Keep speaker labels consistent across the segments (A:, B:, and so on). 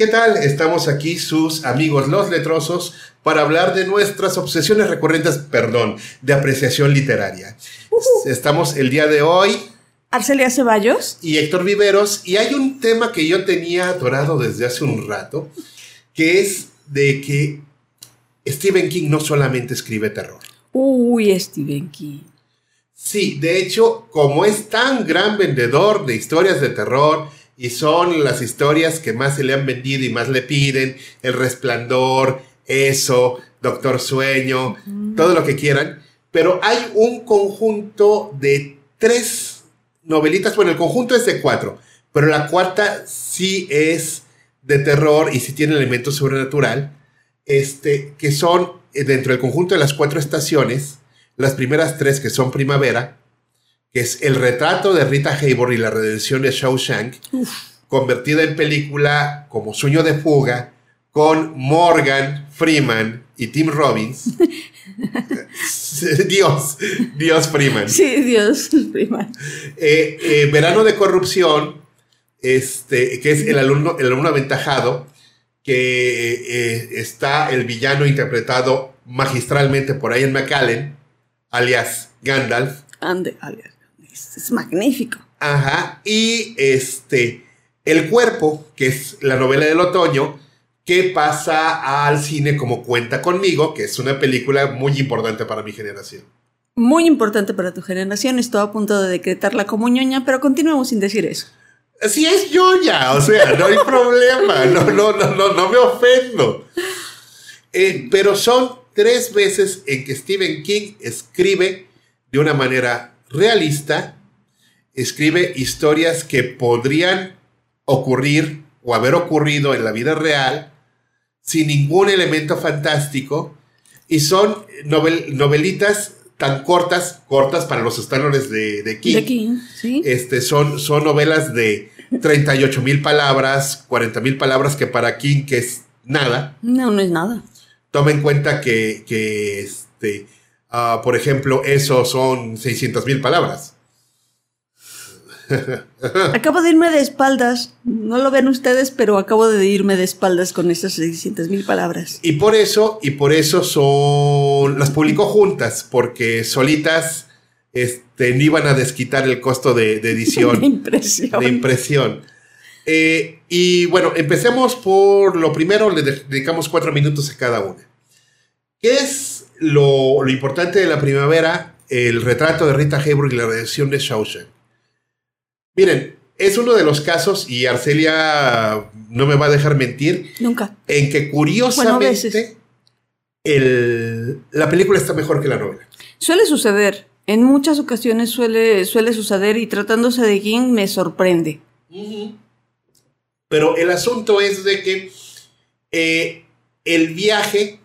A: ¿Qué tal? Estamos aquí sus amigos los letrosos para hablar de nuestras obsesiones recurrentes, perdón, de apreciación literaria. Estamos el día de hoy.
B: Arcelia Ceballos.
A: Y Héctor Viveros. Y hay un tema que yo tenía adorado desde hace un rato, que es de que Stephen King no solamente escribe terror.
B: Uy, Stephen King.
A: Sí, de hecho, como es tan gran vendedor de historias de terror, y son las historias que más se le han vendido y más le piden, El Resplandor, Eso, Doctor Sueño, todo lo que quieran, pero hay un conjunto de tres novelitas, bueno, el conjunto es de cuatro, pero la cuarta sí es de terror y sí tiene elementos sobrenatural, este, que son eh, dentro del conjunto de las cuatro estaciones, las primeras tres que son primavera, que es el retrato de Rita Hayworth y la redención de Shawshank, convertida en película como Sueño de Fuga, con Morgan Freeman y Tim Robbins. Dios, Dios Freeman.
B: Sí, Dios Freeman.
A: Eh, eh, Verano de Corrupción, este, que es el alumno, el alumno aventajado, que eh, está el villano interpretado magistralmente por Ian McCallan, alias Gandalf.
B: Ande, alias es, magnífico.
A: Ajá. Y este, El Cuerpo, que es la novela del otoño, que pasa al cine como Cuenta conmigo, que es una película muy importante para mi generación.
B: Muy importante para tu generación. Estoy a punto de decretarla como ñoña, pero continuemos sin decir eso.
A: Sí es ñoña, o sea, no hay problema, no, no, no, no, no me ofendo. Eh, pero son tres veces en que Stephen King escribe de una manera realista, escribe historias que podrían ocurrir o haber ocurrido en la vida real sin ningún elemento fantástico y son novelitas tan cortas, cortas para los estándares de, King. este, son, son novelas de 38 mil palabras, 40 mil palabras que para King que es nada.
B: No, no es nada.
A: Toma en cuenta que, que este, Ah, por ejemplo, eso son 600 mil palabras.
B: Acabo de irme de espaldas. No lo ven ustedes, pero acabo de irme de espaldas con esas 600 mil palabras.
A: Y por eso, y por eso son. Las publicó juntas, porque solitas este, no iban a desquitar el costo de, edición.
B: de impresión.
A: De impresión. Eh, y bueno, empecemos por lo primero, le dedicamos cuatro minutos a cada una. ¿Qué es lo, importante de la primavera, el retrato de Rita Hayworth y la redención de Shawshank. Miren, es uno de los casos, y Arcelia no me va a dejar mentir.
B: Nunca.
A: En que curiosamente la película está mejor que la novela.
B: Suele suceder. En muchas ocasiones suele, suele suceder y tratándose de King me sorprende.
A: Pero el asunto es de que eh, el viaje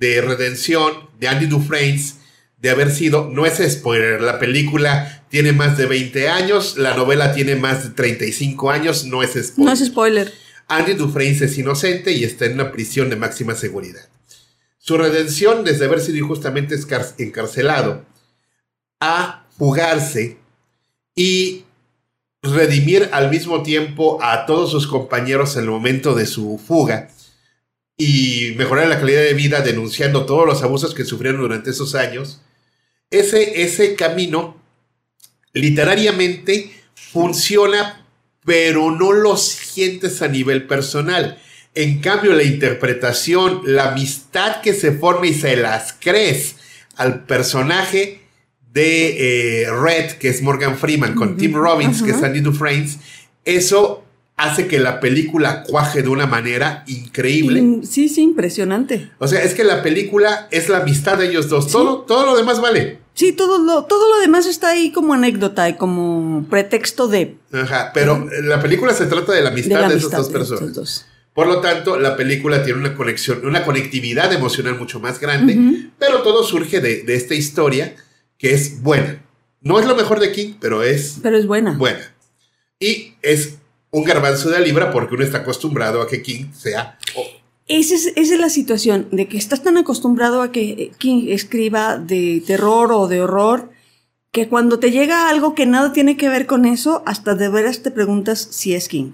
A: de redención de Andy Dufresne de haber sido, no es spoiler, la película tiene más de 20 años, la novela tiene más de 35 años, no es spoiler.
B: No es spoiler.
A: Andy Dufresne es inocente y está en una prisión de máxima seguridad. Su redención, desde haber sido injustamente encarcelado, a fugarse y redimir al mismo tiempo a todos sus compañeros en el momento de su fuga, y mejorar la calidad de vida denunciando todos los abusos que sufrieron durante esos años, ese, ese camino literariamente funciona, pero no lo sientes a nivel personal. En cambio, la interpretación, la amistad que se forma y se las crees al personaje de eh, Red, que es Morgan Freeman, con Tim Robbins, que es Andy Dufresne, eso hace que la película cuaje de una manera increíble.
B: Sí, sí, impresionante.
A: O sea, es que la película es la amistad de ellos dos. Todo, todo lo demás vale.
B: Sí, todo lo, todo lo demás está ahí como anécdota y como pretexto de.
A: Ajá, pero la película se trata de la amistad de, esas dos personas. Por lo tanto, la película tiene una conexión, una conectividad emocional mucho más grande, pero todo surge de, de esta historia que es buena. No es lo mejor de King, pero es.
B: Pero es buena.
A: Buena. Y es un garbanzo de libra porque uno está acostumbrado a que King sea...
B: Esa es, la situación, de que estás tan acostumbrado a que King escriba de terror o de horror, que cuando te llega algo que nada tiene que ver con eso, hasta de veras te preguntas si es King.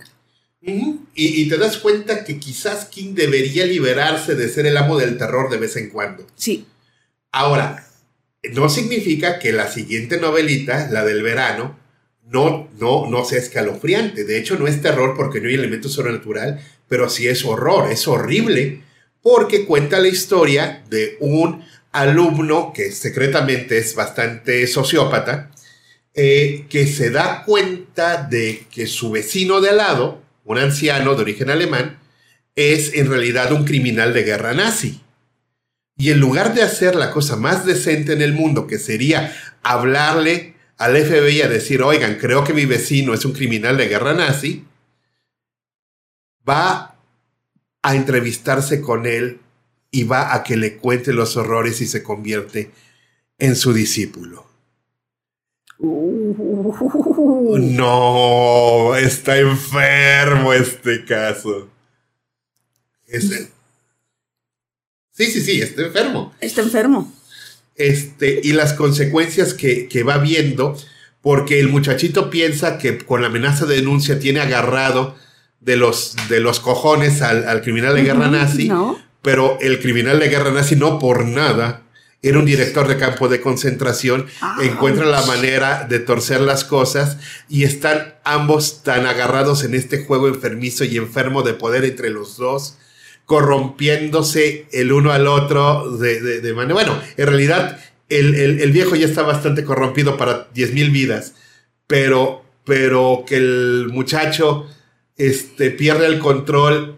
A: y, y, te das cuenta que quizás King debería liberarse de ser el amo del terror de vez en cuando.
B: Sí.
A: Ahora, no significa que la siguiente novelita, la del verano, no, no, no sea escalofriante. De hecho, no es terror porque no hay elemento sobrenatural, pero sí es horror, es horrible, porque cuenta la historia de un alumno que secretamente es bastante sociópata, eh, que se da cuenta de que su vecino de al lado, un anciano de origen alemán, es en realidad un criminal de guerra nazi. Y en lugar de hacer la cosa más decente en el mundo, que sería hablarle al FBI a decir, oigan, creo que mi vecino es un criminal de guerra nazi, va a entrevistarse con él y va a que le cuente los horrores y se convierte en su discípulo. Uh. No, está enfermo este caso. Este, sí, sí, sí, está enfermo.
B: Está enfermo.
A: Este, y las consecuencias que, que va viendo, porque el muchachito piensa que con la amenaza de denuncia tiene agarrado de los, de los cojones al, criminal de guerra nazi, pero el criminal de guerra nazi no por nada era un director de campo de concentración, encuentra la manera de torcer las cosas y están ambos tan agarrados en este juego enfermizo y enfermo de poder entre los dos, corrompiéndose el uno al otro de, manera... Bueno, en realidad el, el, viejo ya está bastante corrompido para 10.000 vidas, pero, pero que el muchacho este, pierde el control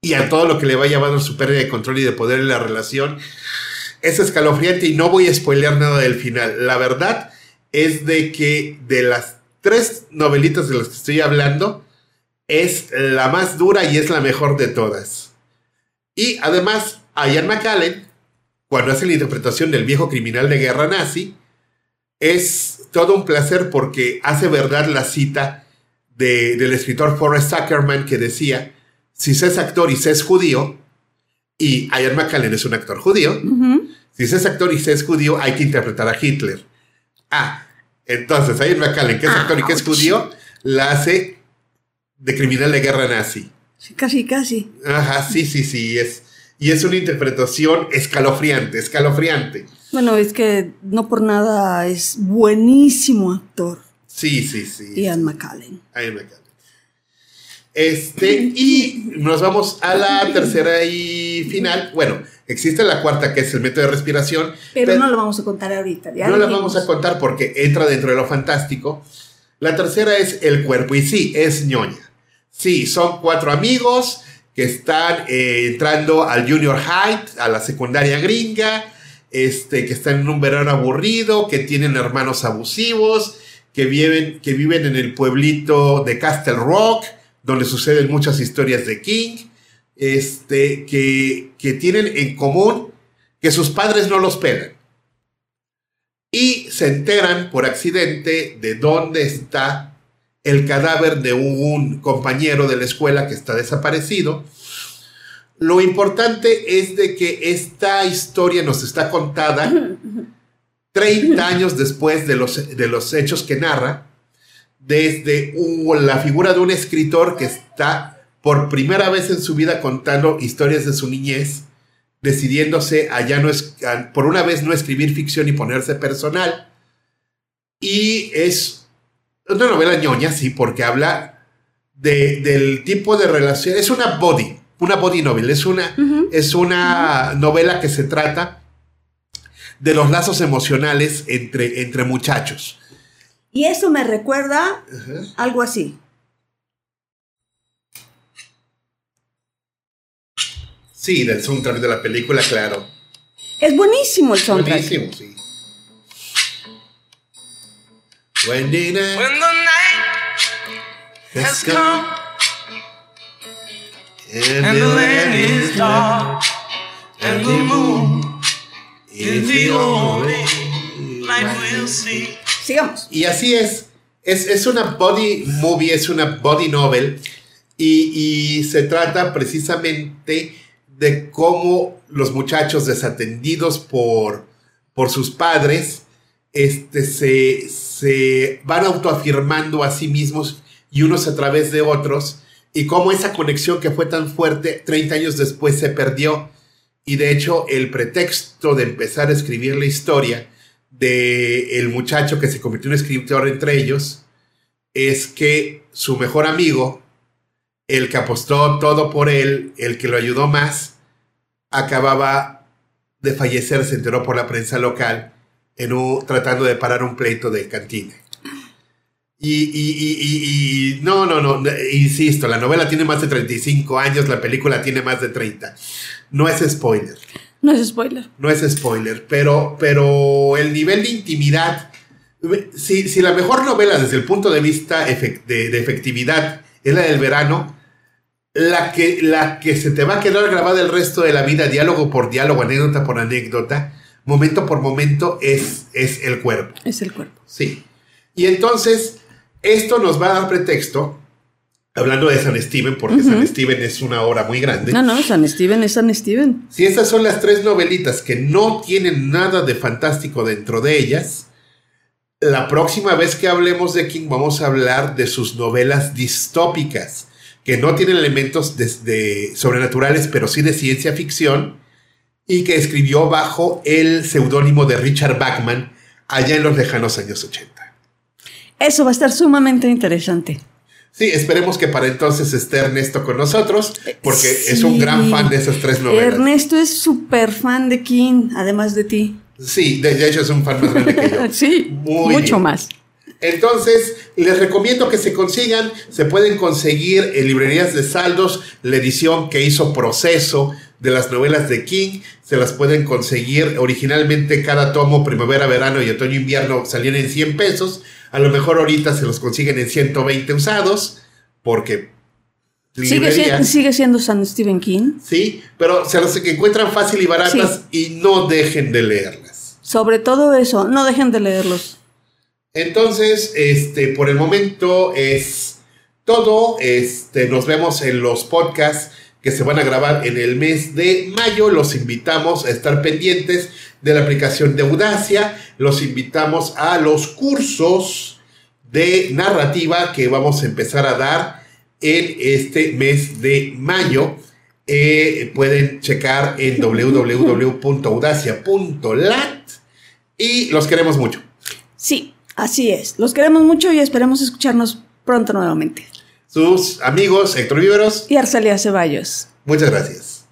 A: y a todo lo que le va llevando su pérdida de control y de poder en la relación, es escalofriante y no voy a spoilear nada del final. La verdad es de que de las tres novelitas de las que estoy hablando, es la más dura y es la mejor de todas. Y además, Ian McCallan, cuando hace la interpretación del viejo criminal de guerra nazi, es todo un placer porque hace verdad la cita del escritor Forrest Ackerman que decía, si se es actor y se es judío, y Ian McCallan es un actor judío, si se es actor y se es judío, hay que interpretar a Hitler. Ah, entonces Ian McCallan, que es actor y que es judío, la hace de criminal de guerra nazi.
B: Casi, casi.
A: Ajá, sí, sí, sí, es, y es una interpretación escalofriante, escalofriante.
B: Bueno, es que no por nada es buenísimo actor.
A: Sí, sí, sí.
B: Ian McCallan.
A: Ian McCallan. Este, y nos vamos a la tercera y final. Bueno, existe la cuarta que es el método de respiración.
B: Pero, no lo vamos a contar ahorita.
A: no la vamos a contar porque entra dentro de lo fantástico. La tercera es el cuerpo y sí, es ñoña. Sí, son cuatro amigos que están eh, entrando al junior high, a la secundaria gringa, este, que están en un verano aburrido, que tienen hermanos abusivos, que viven, que viven en el pueblito de Castle Rock, donde suceden muchas historias de King, este, que, que tienen en común que sus padres no los pegan. Y se enteran por accidente de dónde está el cadáver de un compañero de la escuela que está desaparecido. Lo importante es de que esta historia nos está contada 30 años después de los, de los hechos que narra, desde la figura de un escritor que está por primera vez en su vida contando historias de su niñez, decidiéndose a ya no es, por una vez no escribir ficción y ponerse personal. Y es una novela ñoña, sí, porque habla de, del tipo de relación. Es una body, una body novel. Es una, es una novela que se trata de los lazos emocionales entre, entre muchachos.
B: Y eso me recuerda algo así.
A: Sí, del soundtrack de la película, claro.
B: Es buenísimo el soundtrack.
A: Buenísimo, sí. When the night, When the night has come, and, the land is dark, and the moon
B: Sigamos.
A: Y así es. Es, una body movie, es una body novel. Y, se trata precisamente de cómo los muchachos desatendidos por, por sus padres este, se, se van autoafirmando a sí mismos y unos a través de otros y cómo esa conexión que fue tan fuerte 30 años después se perdió. Y de hecho, el pretexto de empezar a escribir la historia de el muchacho que se convirtió en escritor entre ellos es que su mejor amigo, el que apostó todo por él, el que lo ayudó más, acababa de fallecer, se enteró por la prensa local, en un, tratando de parar un pleito de cantina. Y, y, y, no, no, no, insisto, la novela tiene más de 35 años, la película tiene más de 30. No es spoiler.
B: No es spoiler.
A: No es spoiler, pero, pero el nivel de intimidad, si, si la mejor novela desde el punto de vista de, de, efectividad es la del verano, la que, la que se te va a quedar grabada el resto de la vida, diálogo por diálogo, anécdota por anécdota, momento por momento, es, es el cuerpo.
B: Es el cuerpo.
A: Sí. Y entonces, esto nos va a dar pretexto, hablando de San Steven, porque San Steven es una obra muy grande.
B: No, no, San Steven es San Steven.
A: Si estas son las tres novelitas que no tienen nada de fantástico dentro de ellas, la próxima vez que hablemos de King vamos a hablar de sus novelas distópicas, que no tienen elementos de, sobrenaturales, pero sí de ciencia ficción, y que escribió bajo el seudónimo de Richard Bachman allá en los lejanos años 80.
B: Eso va a estar sumamente interesante.
A: Sí, esperemos que para entonces esté Ernesto con nosotros, porque es un gran fan de esas tres novelas.
B: Ernesto es súper fan de King, además de ti.
A: Sí, de hecho es un fan más grande que yo.
B: sí, mucho más.
A: Entonces, les recomiendo que se consigan, se pueden conseguir en librerías de saldos la edición que hizo Proceso de las novelas de King, se las pueden conseguir originalmente cada tomo, primavera, verano y otoño, invierno salían en 100 pesos, a lo mejor ahorita se los consiguen en 120 usados, porque...
B: Sigue, siendo San Stephen King.
A: Sí, pero se los encuentran fácil y baratas y no dejen de leerlas.
B: Sobre todo eso, no dejen de leerlos.
A: Entonces, este, por el momento es todo. Este, nos vemos en los podcasts que se van a grabar en el mes de mayo. Los invitamos a estar pendientes de la aplicación de Audacia. Los invitamos a los cursos de narrativa que vamos a empezar a dar en este mes de mayo. Eh, pueden checar en www.audacia.lat y los queremos mucho.
B: Sí, así es. Los queremos mucho y esperemos escucharnos pronto nuevamente
A: sus amigos Héctor Víveros
B: y Arcelia Ceballos.
A: Muchas gracias.